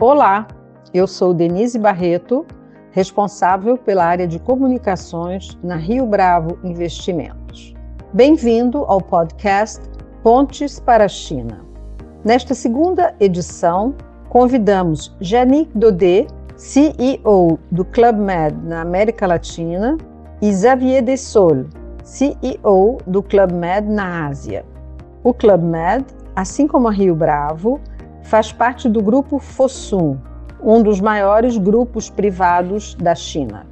Olá, eu sou Denise Barreto, responsável pela área de comunicações na Rio Bravo Investimentos. Bem-vindo ao podcast Pontes para a China. Nesta segunda edição, convidamos Janik Dodé, CEO do Club Med na América Latina, e Xavier Dessol, CEO do Club Med na Ásia. O Club Med, assim como a Rio Bravo, faz parte do grupo Fosun, um dos maiores grupos privados da China.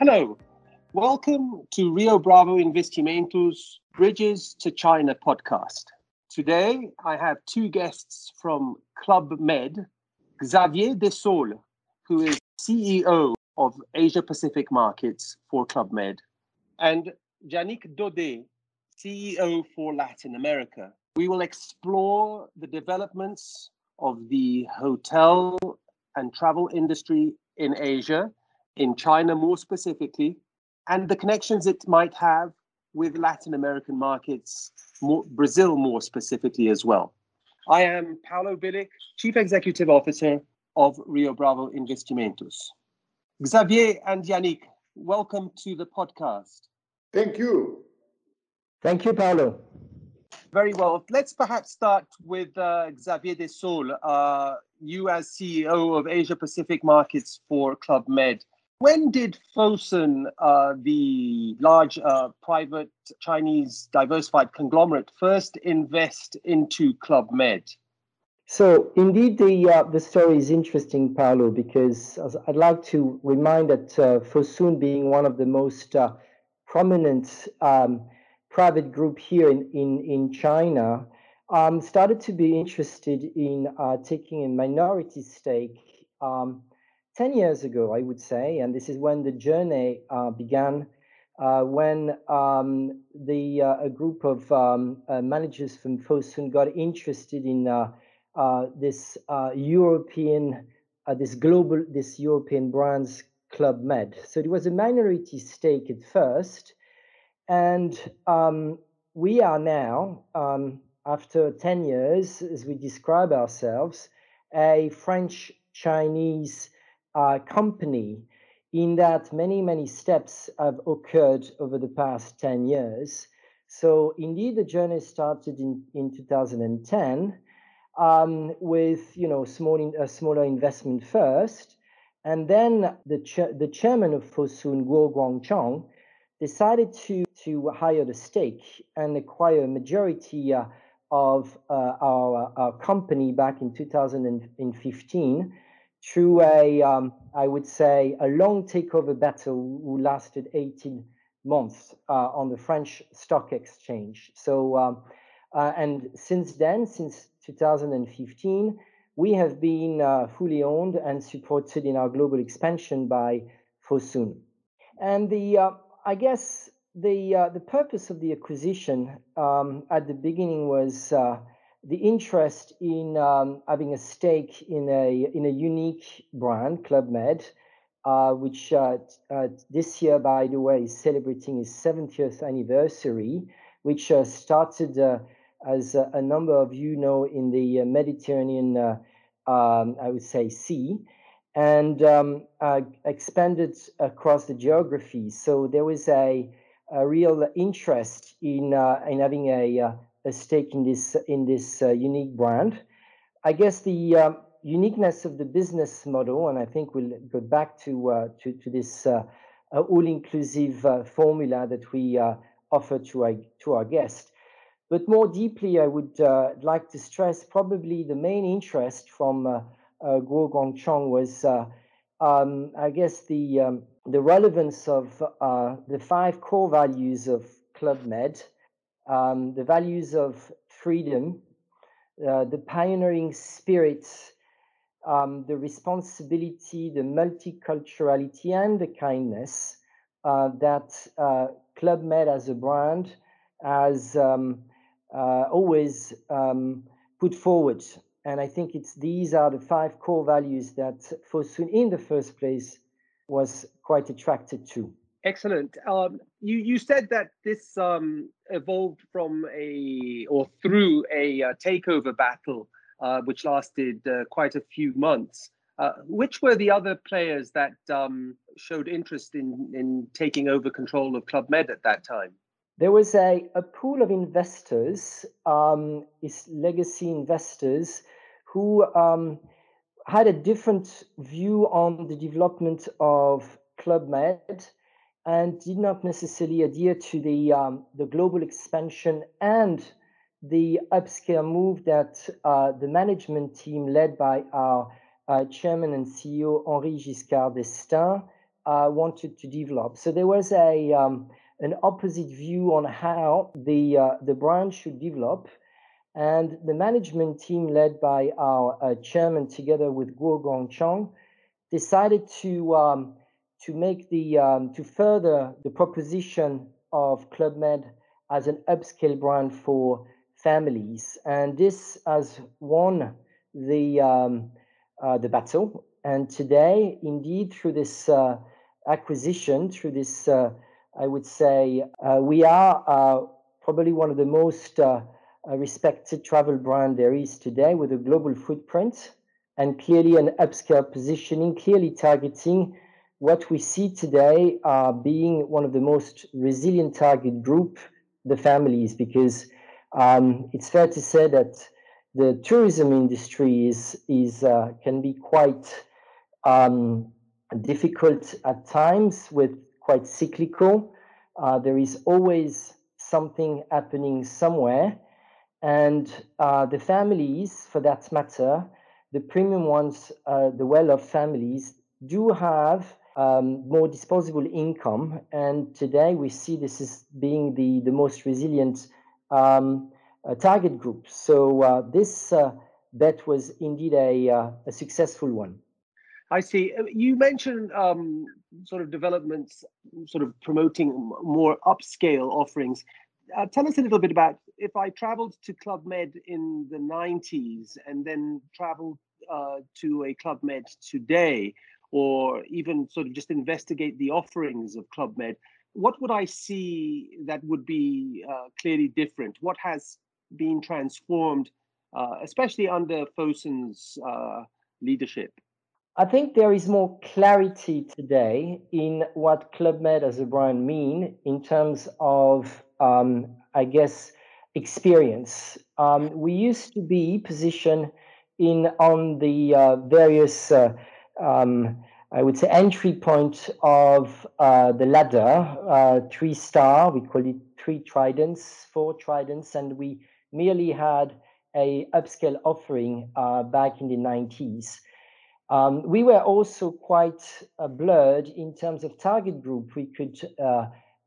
Hello, welcome to Rio Bravo Investimentos Bridges to China podcast. Today I have two guests from Club Med, Xavier Dessol, who is CEO of Asia Pacific Markets for Club Med, and Janik Dode, CEO for Latin America. We will explore the developments of the hotel and travel industry in Asia, in China more specifically, and the connections it might have with Latin American markets, more, Brazil more specifically as well. I am Paulo Bilyk, Chief Executive Officer of Rio Bravo Investimentos. Xavier and Yannick, welcome to the podcast. Thank you. Thank you, Paolo. Very well. Let's perhaps start with uh, Xavier Dessol, uh, you as CEO of Asia Pacific Markets for Club Med. When did Fosun, uh, the large uh, private Chinese diversified conglomerate, first invest into Club Med? So indeed, the uh, the story is interesting, Paolo, because I'd like to remind that uh, Fosun, being one of the most uh, prominent um, private group here in, in, in China um, started to be interested in uh, taking a minority stake um, 10 years ago, I would say. And this is when the journey uh, began, uh, when um, the, uh, a group of um, uh, managers from Fosun got interested in uh, this European, this global, this European brands Club Med. So it was a minority stake at first. And um, we are now, um, after 10 years, as we describe ourselves, a French Chinese uh, company, in that many, many steps have occurred over the past 10 years. So, indeed, the journey started in, in 2010 um, with you know small a smaller investment first, and then the, the chairman of Fosun, Guo Guangchang, decided to, to hire the stake and acquire a majority uh, of uh, our, our company back in 2015 through a, um, I would say, a long takeover battle who lasted 18 months uh, on the French stock exchange. So, um, and since then, since 2015, we have been uh, fully owned and supported in our global expansion by Fosun. And the uh, I guess the uh, the purpose of the acquisition um, at the beginning was uh, the interest in um, having a stake in a in a unique brand, Club Med, uh, which uh, uh, this year, by the way, is celebrating its 70th anniversary, which uh, started as a number of you know in the Mediterranean, um, I would say, sea and um, uh, expanded across the geography. So there was a, a real interest in uh, in having a, uh, a stake in this in this uh, unique brand. I guess the um, uniqueness of the business model, and I think we'll go back to uh, to, to this uh, all-inclusive formula that we offer to our to our guests. But more deeply, I would like to stress probably the main interest from uh, Guo Guangchang was, uh, um, I guess, the um, the relevance of uh, the five core values of Club Med, um, the values of freedom, uh, the pioneering spirit, um, the responsibility, the multiculturality, and the kindness uh, that uh, Club Med as a brand has um, always um, put forward. And I think it's these are the five core values that Fosun in the first place was quite attracted to. Excellent. Um, you you said that this um, evolved from a or through a uh, takeover battle, uh, which lasted uh, quite a few months. Uh, which were the other players that um, showed interest in in taking over control of Club Med at that time? There was a, a pool of investors, um, is legacy investors, who um, had a different view on the development of Club Med and did not necessarily adhere to the um, the global expansion and the upscale move that uh, the management team led by our uh, chairman and CEO Henri Giscard d'Estaing uh, wanted to develop. So there was a um, an opposite view on how the uh, the brand should develop, and the management team led by our uh, chairman together with Guo Guangchang decided to um, to make the um, to further the proposition of Club Med as an upscale brand for families, and this has won the um, uh, the battle. And today, indeed, through this uh, acquisition, through this, uh, I would say, uh, we are uh, probably one of the most respected travel brand there is today, with a global footprint and clearly an upscale positioning, clearly targeting what we see today uh, being one of the most resilient target group, the families, because um, it's fair to say that the tourism industry is is uh, can be quite um, difficult at times, with quite cyclical. Uh, there is always something happening somewhere, and uh, the families, for that matter, the premium ones, uh, the well-off families, do have um, more disposable income. And today we see this as being the, the most resilient um, uh, target group. So uh, this uh, bet was indeed a, uh, a successful one. I see. You mentioned um, sort of developments, sort of promoting more upscale offerings. Uh, tell us a little bit about if I traveled to Club Med in the 90s and then traveled to a Club Med today, or even sort of just investigate the offerings of Club Med, what would I see that would be uh, clearly different? What has been transformed, uh, especially under Fosun's uh, leadership? I think there is more clarity today in what Club Med as a brand mean in terms of, um, I guess, experience. Um, we used to be positioned in on the uh, various uh, um, I would say, entry point of uh, the ladder, uh, three star, we call it three tridents, four tridents, and we merely had a upscale offering uh, back in the 90s. Um, we were also quite uh, blurred in terms of target group. We could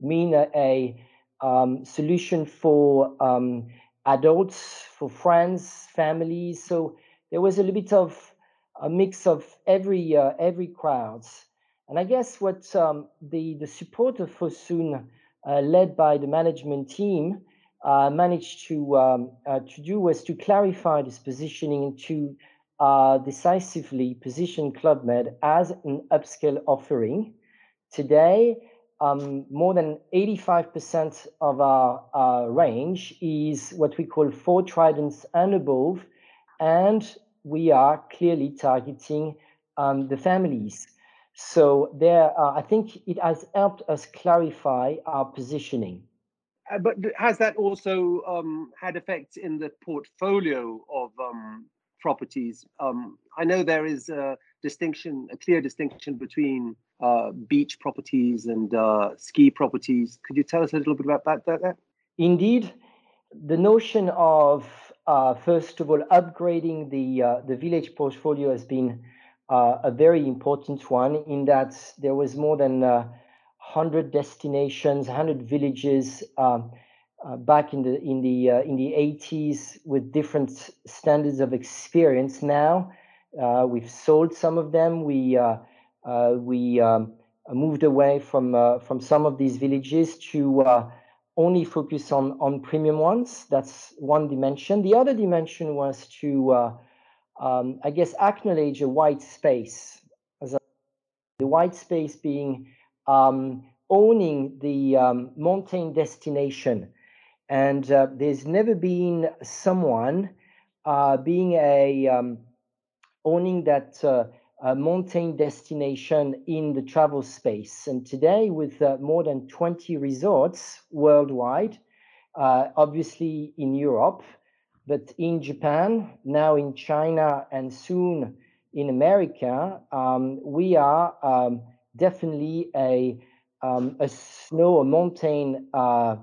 mean a, a um, solution for um, adults, for friends, families. So there was a little bit of a mix of every uh, every crowds. And I guess what um, the the support of Fosun, uh, led by the management team, uh, managed to um, uh, to do was to clarify this positioning and to uh, decisively position Club Med as an upscale offering. Today, um, more than 85% of our range is what we call four tridents and above, and we are clearly targeting um, the families. So there, uh, I think it has helped us clarify our positioning. Uh, but has that also um, had effects in the portfolio of um, properties? Um, I know there is a distinction, a clear distinction between uh, beach properties and uh, ski properties. Could you tell us a little bit about that? that? Indeed, the notion of uh, first of all, upgrading the uh, the village portfolio has been uh, a very important one in that there was more than 100 destinations, 100 villages um, back in the in the in the 80s with different standards of experience. Now we've sold some of them. We we um, moved away from from some of these villages to only focus on on premium ones. That's one dimension. The other dimension was to, uh, um, I guess, acknowledge a white space, as a, the white space being um, owning the um, mountain destination. And uh, there's never been someone uh, being a um, owning that uh, mountain destination in the travel space. And today, with uh, more than 20 resorts worldwide, uh, obviously in Europe, but in Japan, now in China, and soon in America, um, we are um, definitely a um, a snow, a mountain, uh,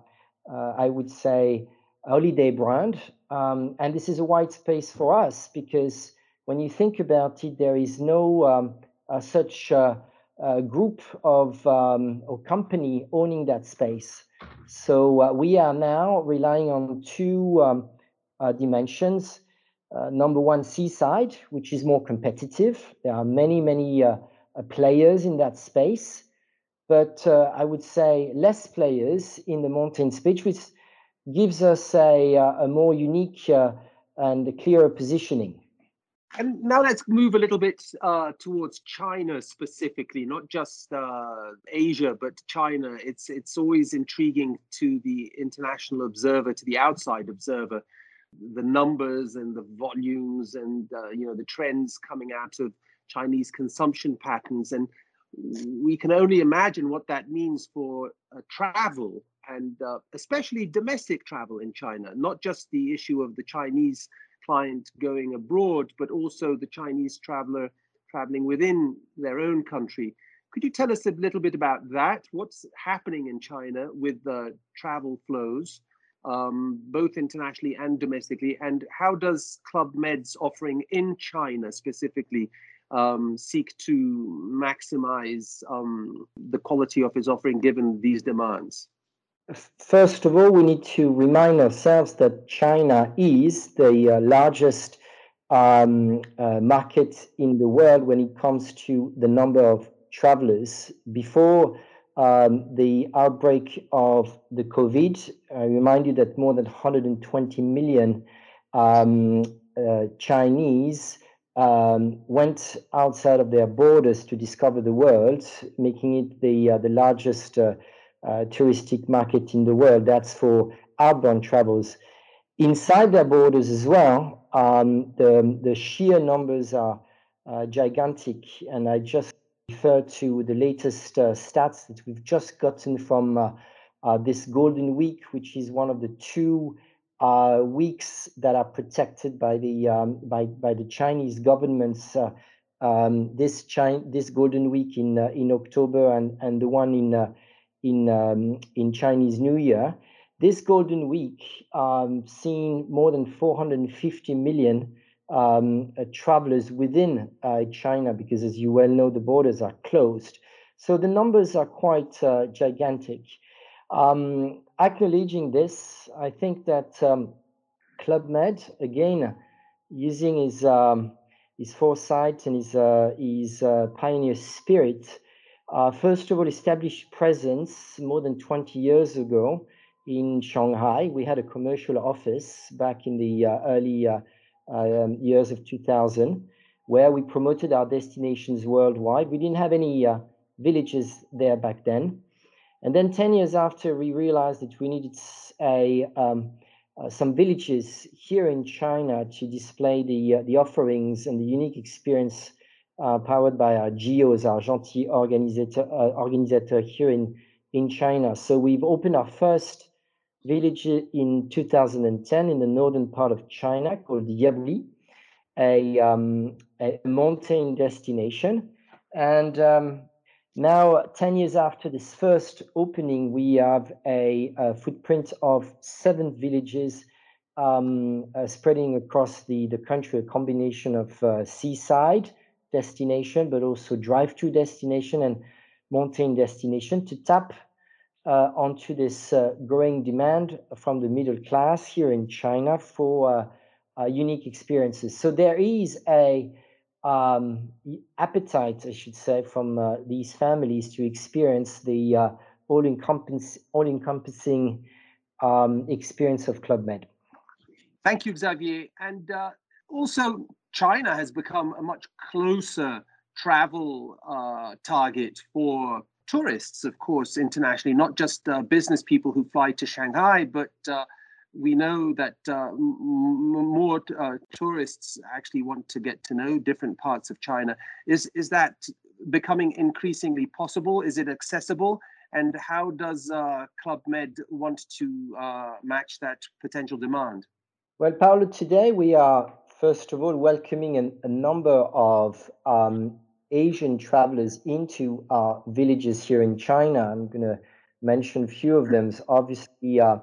uh, I would say, holiday brand. Um, and this is a white space for us because when you think about it, there is no um, uh, such uh, group of um, or company owning that space. So uh, we are now relying on two um, uh, dimensions. number one, seaside, which is more competitive. There are many, many players in that space but uh, I would say less players in the mountain space, which gives us a, uh, a more unique uh, and clearer positioning. And now let's move a little bit uh, towards China specifically, not just uh, Asia, but China. It's it's always intriguing to the international observer, to the outside observer, the numbers and the volumes and uh, you know the trends coming out of Chinese consumption patterns. And we can only imagine what that means for uh, travel and uh, especially domestic travel in China, not just the issue of the Chinese client going abroad, but also the Chinese traveler traveling within their own country. Could you tell us a little bit about that? What's happening in China with the travel flows, um, both internationally and domestically? And how does Club Med's offering in China specifically um, seek to maximize um, the quality of his offering given these demands? First of all, we need to remind ourselves that China is the uh, largest um, uh, market in the world when it comes to the number of travelers. Before um, the outbreak of the COVID, I remind you that more than 120 million um, uh, Chinese um, went outside of their borders to discover the world, making it the uh, the largest uh, touristic market in the world. That's for outbound travels. Inside their borders as well, um, the the sheer numbers are uh, gigantic, and I just refer to the latest uh, stats that we've just gotten from uh, this Golden Week, which is one of the two uh, weeks that are protected by the um, by by the Chinese governments. Uh, um, this China, this Golden Week in uh, in October and and the one in uh, in um, in Chinese New Year. This Golden Week um, seen more than 450 million um, uh, travelers within uh, China because, as you well know, the borders are closed. So the numbers are quite gigantic. Um, acknowledging this, I think that um, Club Med, again, using his um, his foresight and his uh, his uh, pioneer spirit, uh, first of all, established presence more than 20 years ago in Shanghai. We had a commercial office back in the uh, early uh, um, years of 2000, where we promoted our destinations worldwide. We didn't have any uh, villages there back then. And then 10 years after, we realized that we needed a, um, uh, some villages here in China to display the, uh, the offerings and the unique experience uh, powered by our G.O.s, our Gentil Organisateur, uh, organisateur here in, in China. So we've opened our first village in 2010 in the northern part of China called Yabuli, a, um, a mountain destination. And um, now, 10 years after this first opening, we have a, a footprint of seven villages um, uh, spreading across the, the country, a combination of uh, seaside destination, but also drive-to destination and mountain destination to tap uh, onto this uh, growing demand from the middle class here in China for uh, uh, unique experiences. So there is a um, appetite, I should say, from uh, these families to experience the uh, all, encompass- all encompassing um, experience of Club Med. Thank you, Xavier. And also, China has become a much closer travel uh, target for tourists, of course, internationally, not just uh, business people who fly to Shanghai, but uh, we know that uh, m- more uh, tourists actually want to get to know different parts of China. Is is that becoming increasingly possible? Is it accessible? And how does uh, Club Med want to match that potential demand? Well, Paolo, today we are first of all welcoming an, a number of um, Asian travelers into our villages here in China. I'm going to mention a few of them. So obviously, uh,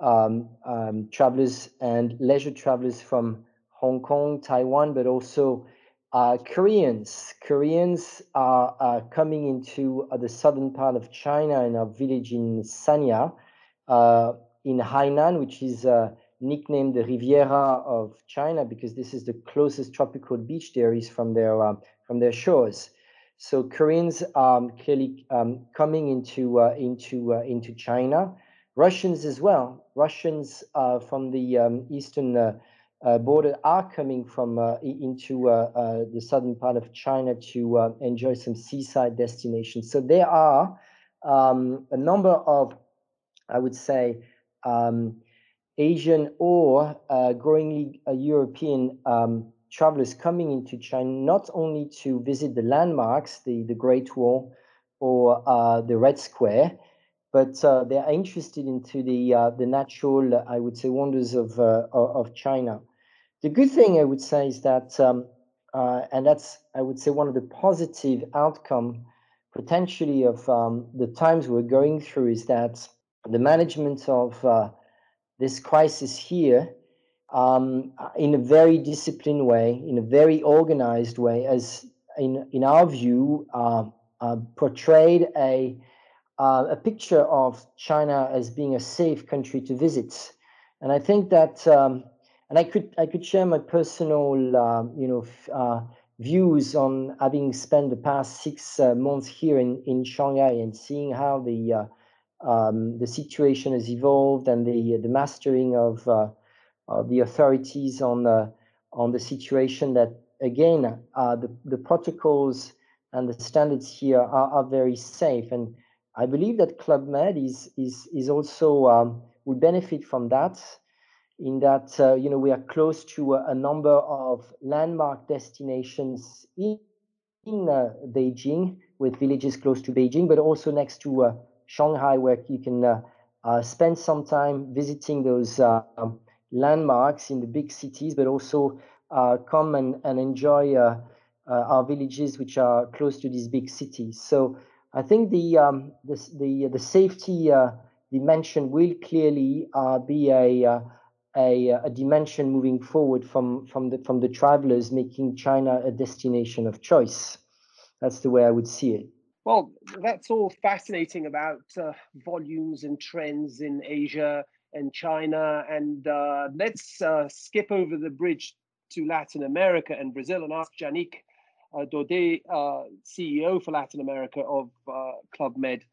um, um, travelers and leisure travelers from Hong Kong, Taiwan, but also uh, Koreans. Koreans are, are coming into uh, the southern part of China in our village in Sanya, uh, in Hainan, which is uh, nicknamed the Riviera of China because this is the closest tropical beach there is from their uh, from their shores. So Koreans are clearly um, coming into uh, into into China. Russians as well. Russians uh, from the um, eastern uh, uh, border are coming from uh, into uh, uh, the southern part of China to enjoy some seaside destinations. So there are um, a number of, I would say, um, Asian or growingly European um, travelers coming into China not only to visit the landmarks, the, the Great Wall or the Red Square, but uh, they are interested into the uh, the natural, I would say, wonders of uh, of China. The good thing I would say is that, um, uh, and that's I would say one of the positive outcome potentially of um, the times we're going through is that the management of uh, this crisis here um, in a very disciplined way, in a very organized way, as in in our view, uh, portrayed a uh, a picture of China as being a safe country to visit. And I think that, um, and I could I could share my personal, um, you know, uh, views on having spent the past six uh, months here in, in Shanghai and seeing how the uh, um, the situation has evolved and the the mastering of uh, of the authorities on the on the situation. That again, uh, the the protocols and the standards here are, are very safe and I believe that Club Med is is is also um, will benefit from that. In that uh, you know we are close to a, a, number of landmark destinations in, in uh, Beijing, with villages close to Beijing, but also next to uh, Shanghai, where you can uh, uh, spend some time visiting those uh, um, landmarks in the big cities, but also come and, and enjoy our villages, which are close to these big cities. So I think the um, the the, the safety uh, dimension will clearly uh, be a, uh, a, a dimension moving forward from from the from the travelers making China a destination of choice. That's the way I would see it. Well, that's all fascinating about uh, volumes and trends in Asia and China. And uh, let's uh, skip over the bridge to Latin America and Brazil and ask Yannick uh, Daudet, uh, CEO for Latin America of uh, Club Med,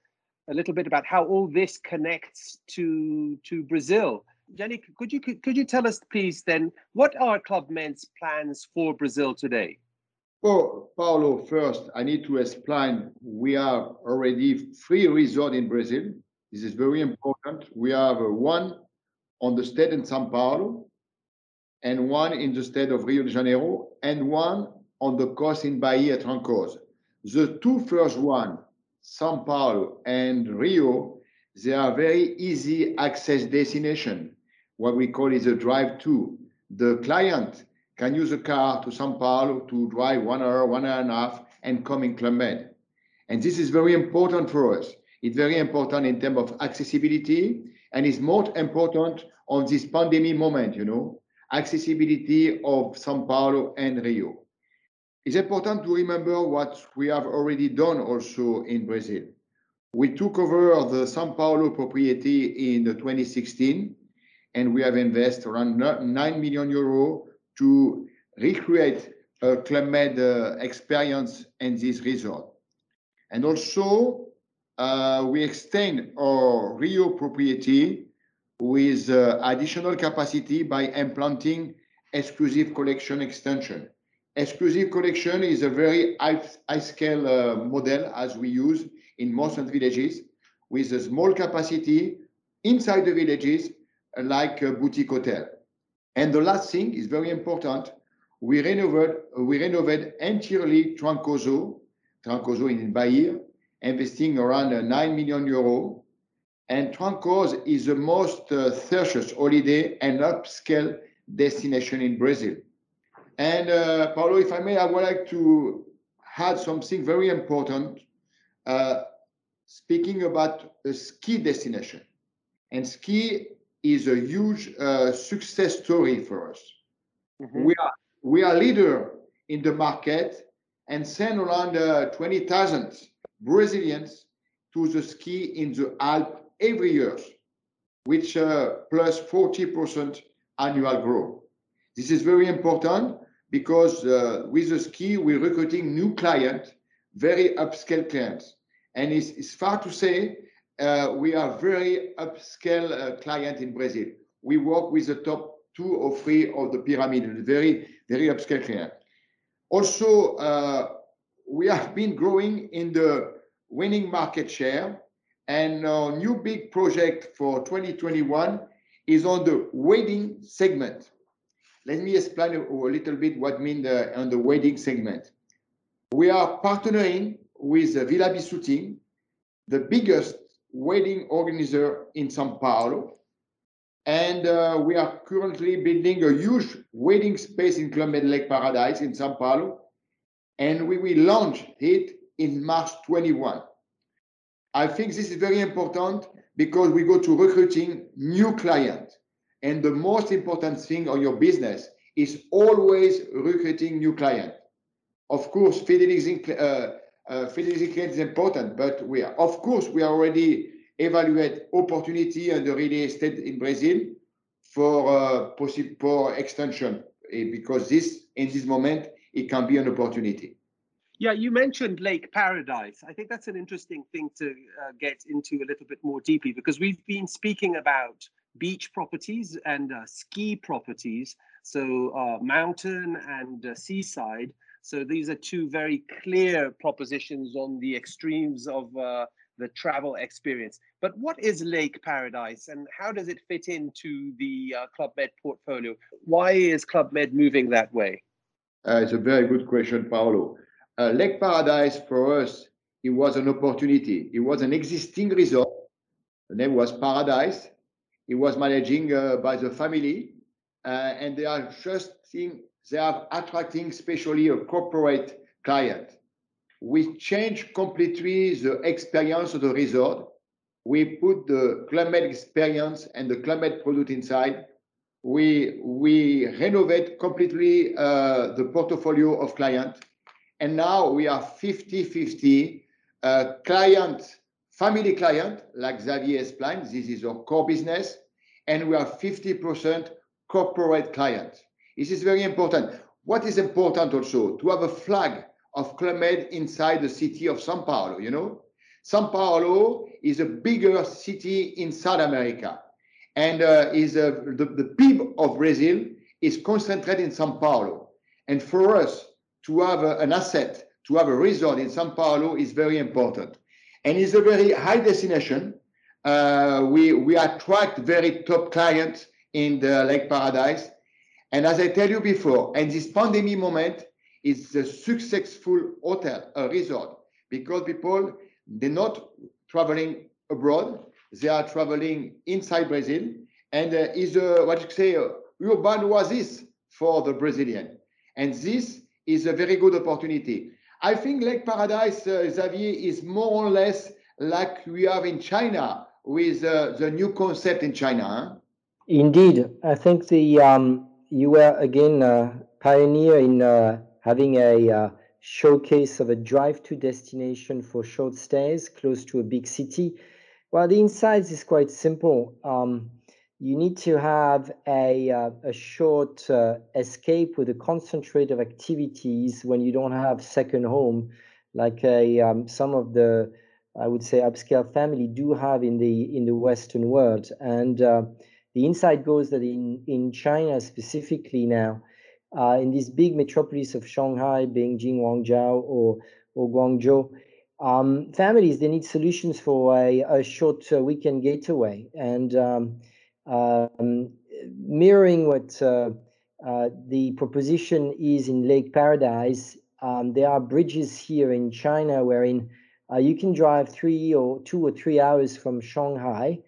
a little bit about how all this connects to to Brazil. Jenny, could you could you tell us, please, then, what are Club Med's plans for Brazil today? Well, Paulo, first, I need to explain we have already three resorts in Brazil. This is very important. We have uh, one on the state in Sao Paulo, and one in the state of Rio de Janeiro, and one on the coast in Bahia Trancoso. The two first one, São Paulo and Rio, they are very easy access destination. What we call is a drive to. The client can use a car to São Paulo to drive one hour, one hour and a half, and come in Club Med. And this is very important for us. It's very important in terms of accessibility, and it's more important on this pandemic moment, you know, accessibility of São Paulo and Rio. It's important to remember what we have already done also in Brazil. We took over the Sao Paulo property in 2016, and we have invested around 9 million euro to recreate a Med uh, experience in this resort. And also, uh, we extend our Rio property with uh, additional capacity by implanting exclusive collection extension exclusive collection is a very high, high scale uh, model as we use in most villages with a small capacity inside the villages, like a boutique hotel. And the last thing is very important. We renovated, we renovate entirely Trancoso, Trancoso in Bahia, investing around 9 million euros. And Trancoso is the most uh, thirstiest holiday and upscale destination in Brazil. And uh, Paulo, if I may, I would like to add something very important. Uh, speaking about a ski destination, and ski is a huge uh, success story for us. Mm-hmm. We are we are leader in the market and send around uh, 20,000 Brazilians to the ski in the Alps every year, which uh, plus 40% annual growth. This is very important because uh, with the ski, we're recruiting new clients, very upscale clients. And it's, it's far to say we are very upscale uh, client in Brazil. We work with the top two or three of the pyramid, very, very upscale client. Also, uh, we have been growing in the winning market share, and our new big project for 2021 is on the wedding segment. Let me explain a, little bit what mean on the wedding segment. We are partnering with Villa Bisutti, the biggest wedding organizer in Sao Paulo. And uh, we are currently building a huge wedding space in Med Lake Paradise in Sao Paulo. And we will launch it in March 21. I think this is very important because we go to recruiting new clients. And the most important thing on your business is always recruiting new clients. Of course, fidelizing, uh, uh, clients is important, but we are, of course, we already evaluate opportunity and the real estate in Brazil for uh, possible for extension eh, because this in this moment it can be an opportunity. Yeah, you mentioned Lake Paradise. I think that's an interesting thing to uh, get into a little bit more deeply because we've been speaking about beach properties and uh, ski properties, so uh, mountain and uh, seaside. So these are two very clear propositions on the extremes of uh, the travel experience. But what is Lake Paradise and how does it fit into the uh, Club Med portfolio? Why is Club Med moving that way? Uh, it's a very good question, Paolo. Uh, Lake Paradise for us, it was an opportunity. It was an existing resort. The name was Paradise. It was managing uh, by the family, uh, and they are just seeing, they are attracting especially a corporate client we change completely the experience of the resort. We put the climate experience and the climate product inside. We, we renovate completely uh, the portfolio of client. And now we are 50-50 uh, client, family client, like Xavier explained, this is our core business. And we are 50% corporate client. This is very important. What is important also to have a flag of Club Med inside the city of Sao Paulo, you know? Sao Paulo is a bigger city in South America and uh, is uh, the, the PIB of Brazil is concentrated in Sao Paulo. And for us to have a, an asset, to have a resort in Sao Paulo is very important. And it's a very high destination. Uh, we, we attract very top clients in the Lake Paradise. And as I tell you before, in this pandemic moment, is a successful hotel, a resort, because people, they're not traveling abroad, they are traveling inside Brazil, and uh, is a, what you say, a urban oasis for the Brazilian. And this is a very good opportunity. I think Lake Paradise, uh, Xavier, is more or less like we have in China with uh, the new concept in China. Huh? Indeed, I think the um, you were again a pioneer in uh, having a uh, showcase of a drive-to destination for short stays close to a big city. Well, the insights is quite simple. Um, you need to have a, uh, a short uh, escape with a concentrate of activities when you don't have second home, like a, um, some of the, I would say, upscale family do have in the in the Western world. And uh, the insight goes that in in China specifically now, uh, in this big metropolis of Shanghai, Beijing, Guangzhou, or, or Guangzhou, um, families they need solutions for a, a short uh, weekend getaway and um, um, mirroring what uh, uh, the proposition is in Lake Paradise. Um, there are bridges here in China wherein uh, you can drive three or two or three hours from Shanghai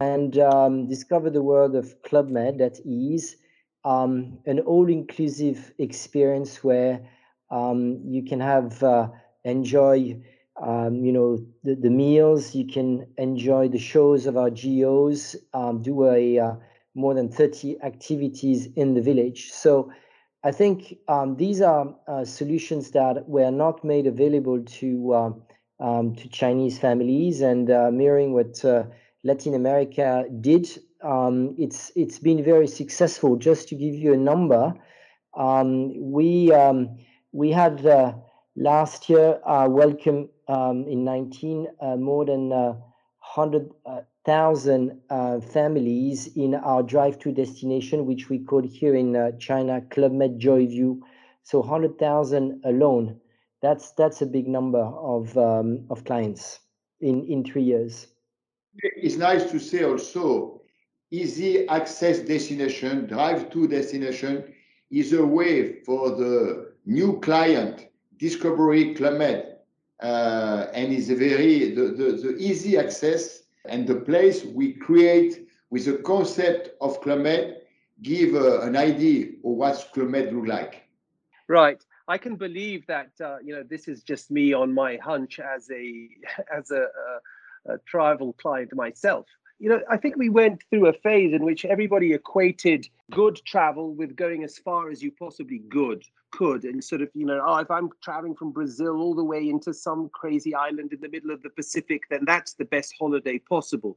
and um, discover the world of Club Med that is um, an all-inclusive experience where um, you can have uh, enjoy um, you know the, the meals you can enjoy the shows of our G.O.s um, do a uh, more than 30 activities in the village. So i think um, these are uh, solutions that were not made available to to chinese families and uh, mirroring what uh, latin america did um, it's it's been very successful just to give you a number um, we we had uh, last year uh, welcome um, in 19 uh, more than 100,000 families in our drive to destination, which we call here in China Club Med Joy View. So 100,000 alone. That's that's a big number of um, of clients in in three years. It's nice to say also easy access destination, drive to destination is a way for the new client, Discovery Med, uh, and is a very the, the, the, easy access and the place we create with the concept of Med give uh, an idea of what Med look like. Right. I can believe that uh, you know this is just me on my hunch as a as a, a, travel client myself you know, I think we went through a phase in which everybody equated good travel with going as far as you possibly good could, and sort of, you know, oh, if I'm traveling from Brazil all the way into some crazy island in the middle of the Pacific, then that's the best holiday possible.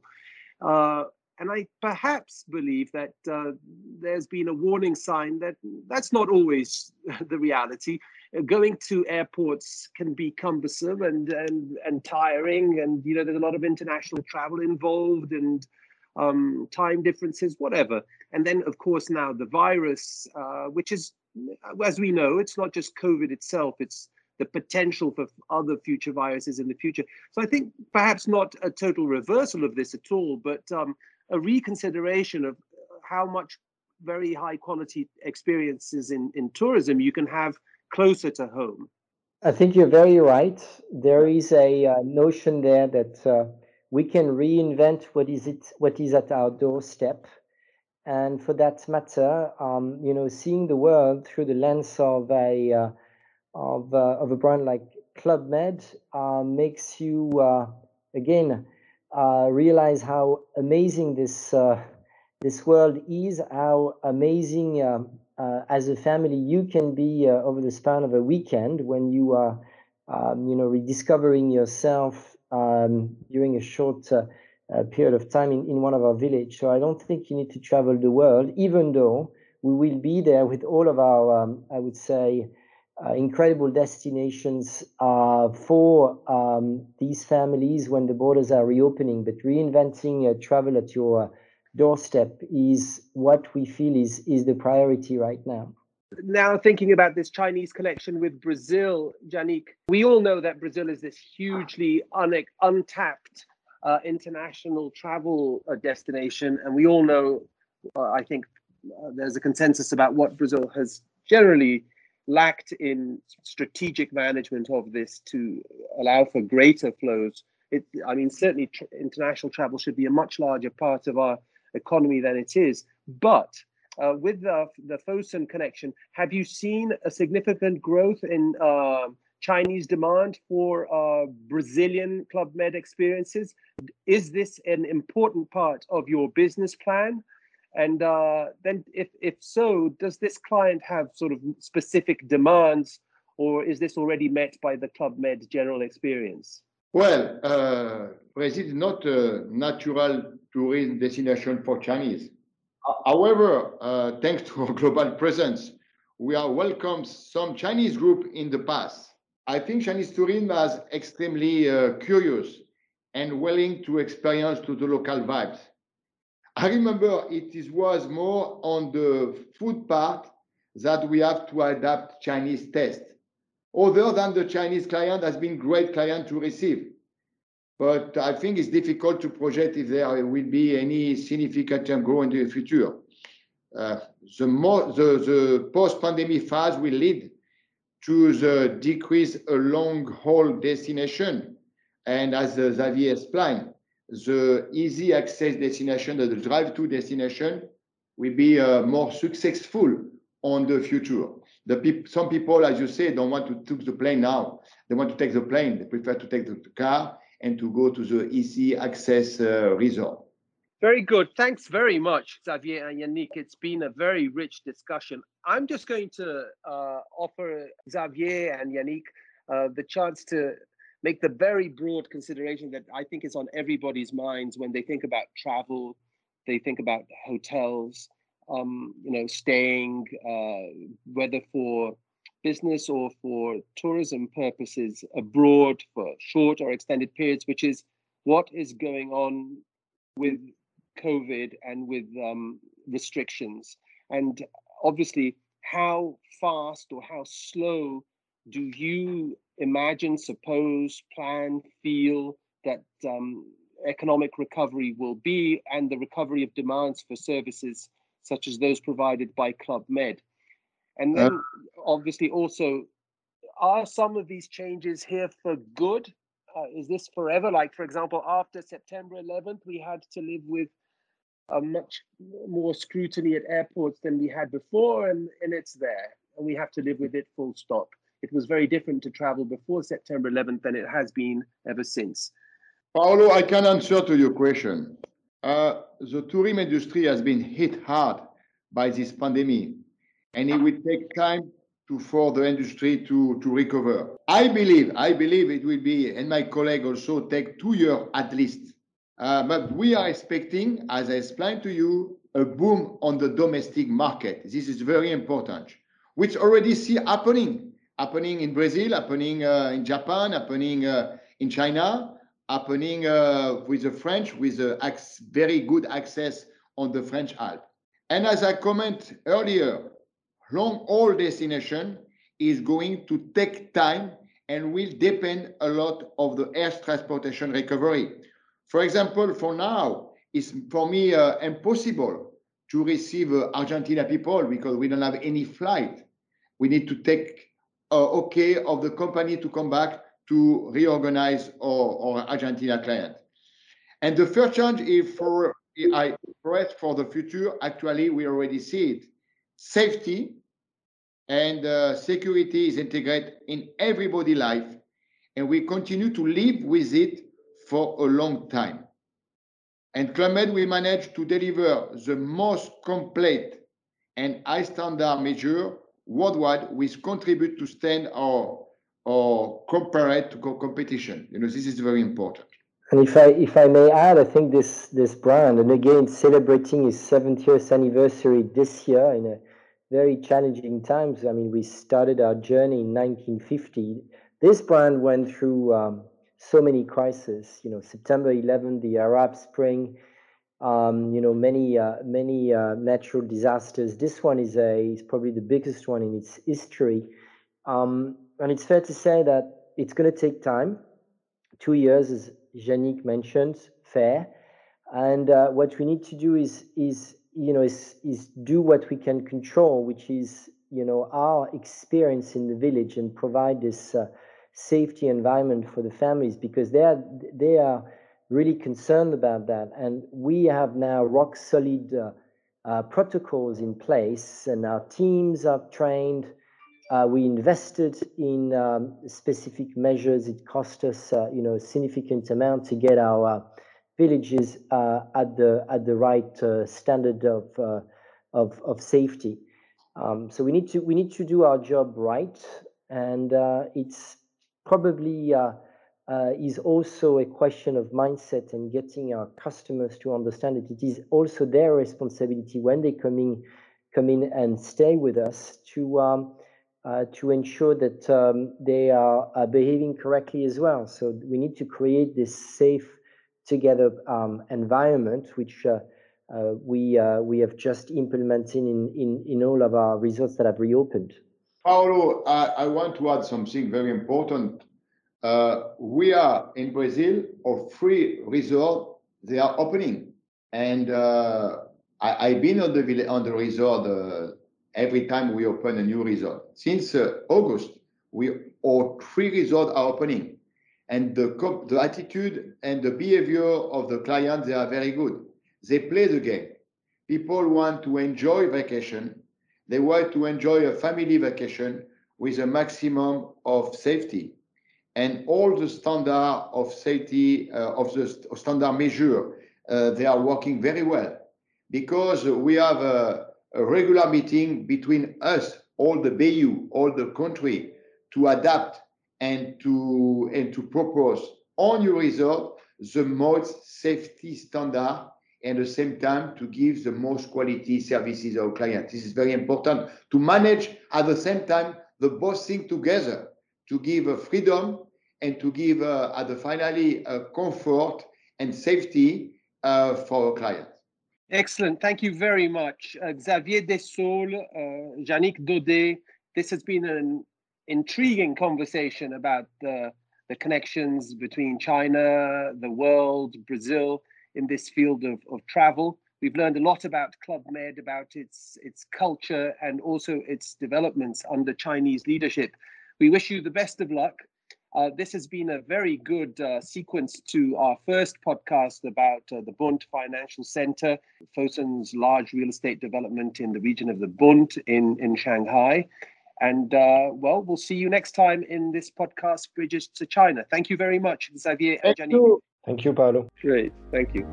Uh, and I perhaps believe that uh, there's been a warning sign that that's not always the reality. Going to airports can be cumbersome and and and tiring and you know there's a lot of international travel involved and um, time differences whatever. And then of course now the virus uh, which is as we know it's not just covid itself it's the potential for other future viruses in the future. So i think perhaps not a total reversal of this at all but um, a reconsideration of how much very high quality experiences in, in tourism you can have closer to home. I think you're very right. There is a uh, notion there that uh, we can reinvent what is it, what is at our doorstep, and for that matter, um, you know, seeing the world through the lens of a uh, of uh, of a brand like Club Med uh, makes you uh, realize how amazing this this world is, how amazing um, uh, as a family you can be uh, over the span of a weekend when you are um, you know rediscovering yourself um, during a short uh, uh, period of time in, in one of our village. So i don't think you need to travel the world even though we will be there with all of our um, i would say uh, incredible destinations uh, for um, these families when the borders are reopening. But reinventing travel at your doorstep is what we feel is is the priority right now. Now thinking about this chinese connection with brazil Yannick, we all know that brazil is this hugely un- untapped uh, international travel uh, destination. And we all know uh, i think uh, there's a consensus about what brazil has generally lacked in strategic management of this to allow for greater flows it, I mean, certainly tr- international travel should be a much larger part of our economy than it is. But uh, with the, the Fosun connection, have you seen a significant growth in uh, Chinese demand for uh, Brazilian Club Med experiences? Is this an important part of your business plan? And uh, then, if, if so, does this client have sort of specific demands, or is this already met by the Club Med general experience? Well, uh, Brazil is not a natural tourism destination for Chinese. However, uh, thanks to our global presence, we are welcomed some Chinese group in the past. I think Chinese tourism is extremely uh, curious and willing to experience to the local vibes. I remember it is, was more on the food part that we have to adapt Chinese taste. other than the Chinese client has been great client to receive. But I think it's difficult to project if there will be any significant growth in the future. Uh, the, more, the, the post-pandemic phase will lead to the decrease along haul destination. And as uh, Xavier explained, the easy access destination, the drive to destination, will be uh, more successful on the future. The peop some people, as you say, don't want to take the plane now. They want to take the plane. They prefer to take the car and to go to the easy access uh, resort. Very good. Thanks very much, Xavier and Yannick. It's been a very rich discussion. I'm just going to uh, offer Xavier and Yannick uh, the chance to make the very broad consideration that I think is on everybody's minds when they think about travel, they think about hotels, um, you know, staying, uh, whether for business or for tourism purposes abroad for short or extended periods, which is what is going on with COVID and with um, restrictions. And obviously, how fast or how slow do you imagine, suppose, plan, feel that um, economic recovery will be and the recovery of demands for services such as those provided by Club Med? And uh, then, uh, obviously, also, are some of these changes here for good? Uh, is this forever? Like, for example, after September 11th, we had to live with a much more scrutiny at airports than we had before, and, and it's there, and we have to live with it full stop. It was very different to travel before September 11th than it has been ever since. Paolo, I can answer to your question. Uh, the tourism industry has been hit hard by this pandemic, and it will take time to for the industry to, to recover. I believe, I believe it will be, and my colleague also take two years at least. Uh, but we are expecting, as I explained to you, a boom on the domestic market. This is very important, which already see happening, happening in Brazil, happening uh, in Japan, happening uh, in China, happening uh, with the French, with a very good access on the French Alps. And as I comment earlier, long haul destination is going to take time and will depend a lot of the air transportation recovery. For example, for now, it's for me uh, impossible to receive uh, Argentina people because we don't have any flight. We need to take okay of the company to come back to reorganize our, Argentina client. And the first challenge is for I press for the future. Actually, we already see it. Safety and uh, security is integrated in everybody life, and we continue to live with it for a long time. And Club Med, we managed to deliver the most complete and high standard measure worldwide, which contribute to stand our or compare to competition. You know, this is very important. And if I if I may add, I think this this brand, and again celebrating its 70th anniversary this year in a very challenging times. I mean, we started our journey in 1950. This brand went through um, so many crises. You know, September 11, the Arab Spring. Um, you know, many uh, many uh, natural disasters. This one is a is probably the biggest one in its history. Um, and it's fair to say that it's going to take time. Two years, as Yannick mentioned, fair. And uh, what we need to do is, is you know, is, is do what we can control, which is, you know, our experience in the village and provide this uh, safety environment for the families because they are, they are really concerned about that. And we have now rock solid uh, uh protocols in place, and our teams are trained uh, we invested in um, specific measures. It cost us, uh, you know, a significant amount to get our uh, villages uh, at the at the right standard of, of of safety. Um, so we need to we need to do our job right, and it's probably is also a question of mindset and getting our customers to understand that it is also their responsibility when they come in come in and stay with us to um, uh, to ensure that um, they are uh, behaving correctly as well. So we need to create this safe together um, environment, which uh, uh we uh, we have just implemented in, in in all of our resorts that have reopened. Paolo, I, I, want to add something very important. Uh, we are in Brazil, our free resort, they are opening. And uh, I, have been on the, on the resort uh, every time we open a new resort. Since uh, August, we our three resorts are opening. And the, the attitude and the behavior of the clients, they are very good. They play the game. People want to enjoy vacation they want to enjoy a family vacation with a maximum of safety. And all the standard of safety, uh, of the standard measure, uh, they are working very well because we have a, a, regular meeting between us, all the BU, all the country, to adapt and to and to propose on your resort the most safety standard and at the same time to give the most quality services our clients. This is very important to manage at the same time the both things together to give a freedom and to give uh, at the finally a comfort and safety uh, for our clients. Excellent. Thank you very much. Uh, Xavier Dessaules, uh, Yannick Daudet, this has been an intriguing conversation about the, the connections between China, the world, Brazil, in this field of, of travel. We've learned a lot about Club Med, about its its culture and also its developments under Chinese leadership. We wish you the best of luck. Uh, this has been a very good uh, sequence to our first podcast about uh, the Bund Financial Center, Fosun's large real estate development in the region of the Bund in, in Shanghai. And uh, well, we'll see you next time in this podcast, Bridges to China. Thank you very much, Xavier and Janine. Thank you, Paulo. Great. Thank you.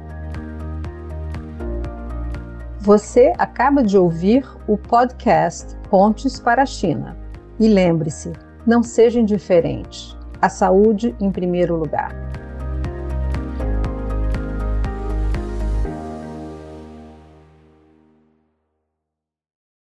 Você acaba de ouvir o podcast Pontes para a China. E lembre-se, não seja indiferente. A saúde em primeiro lugar.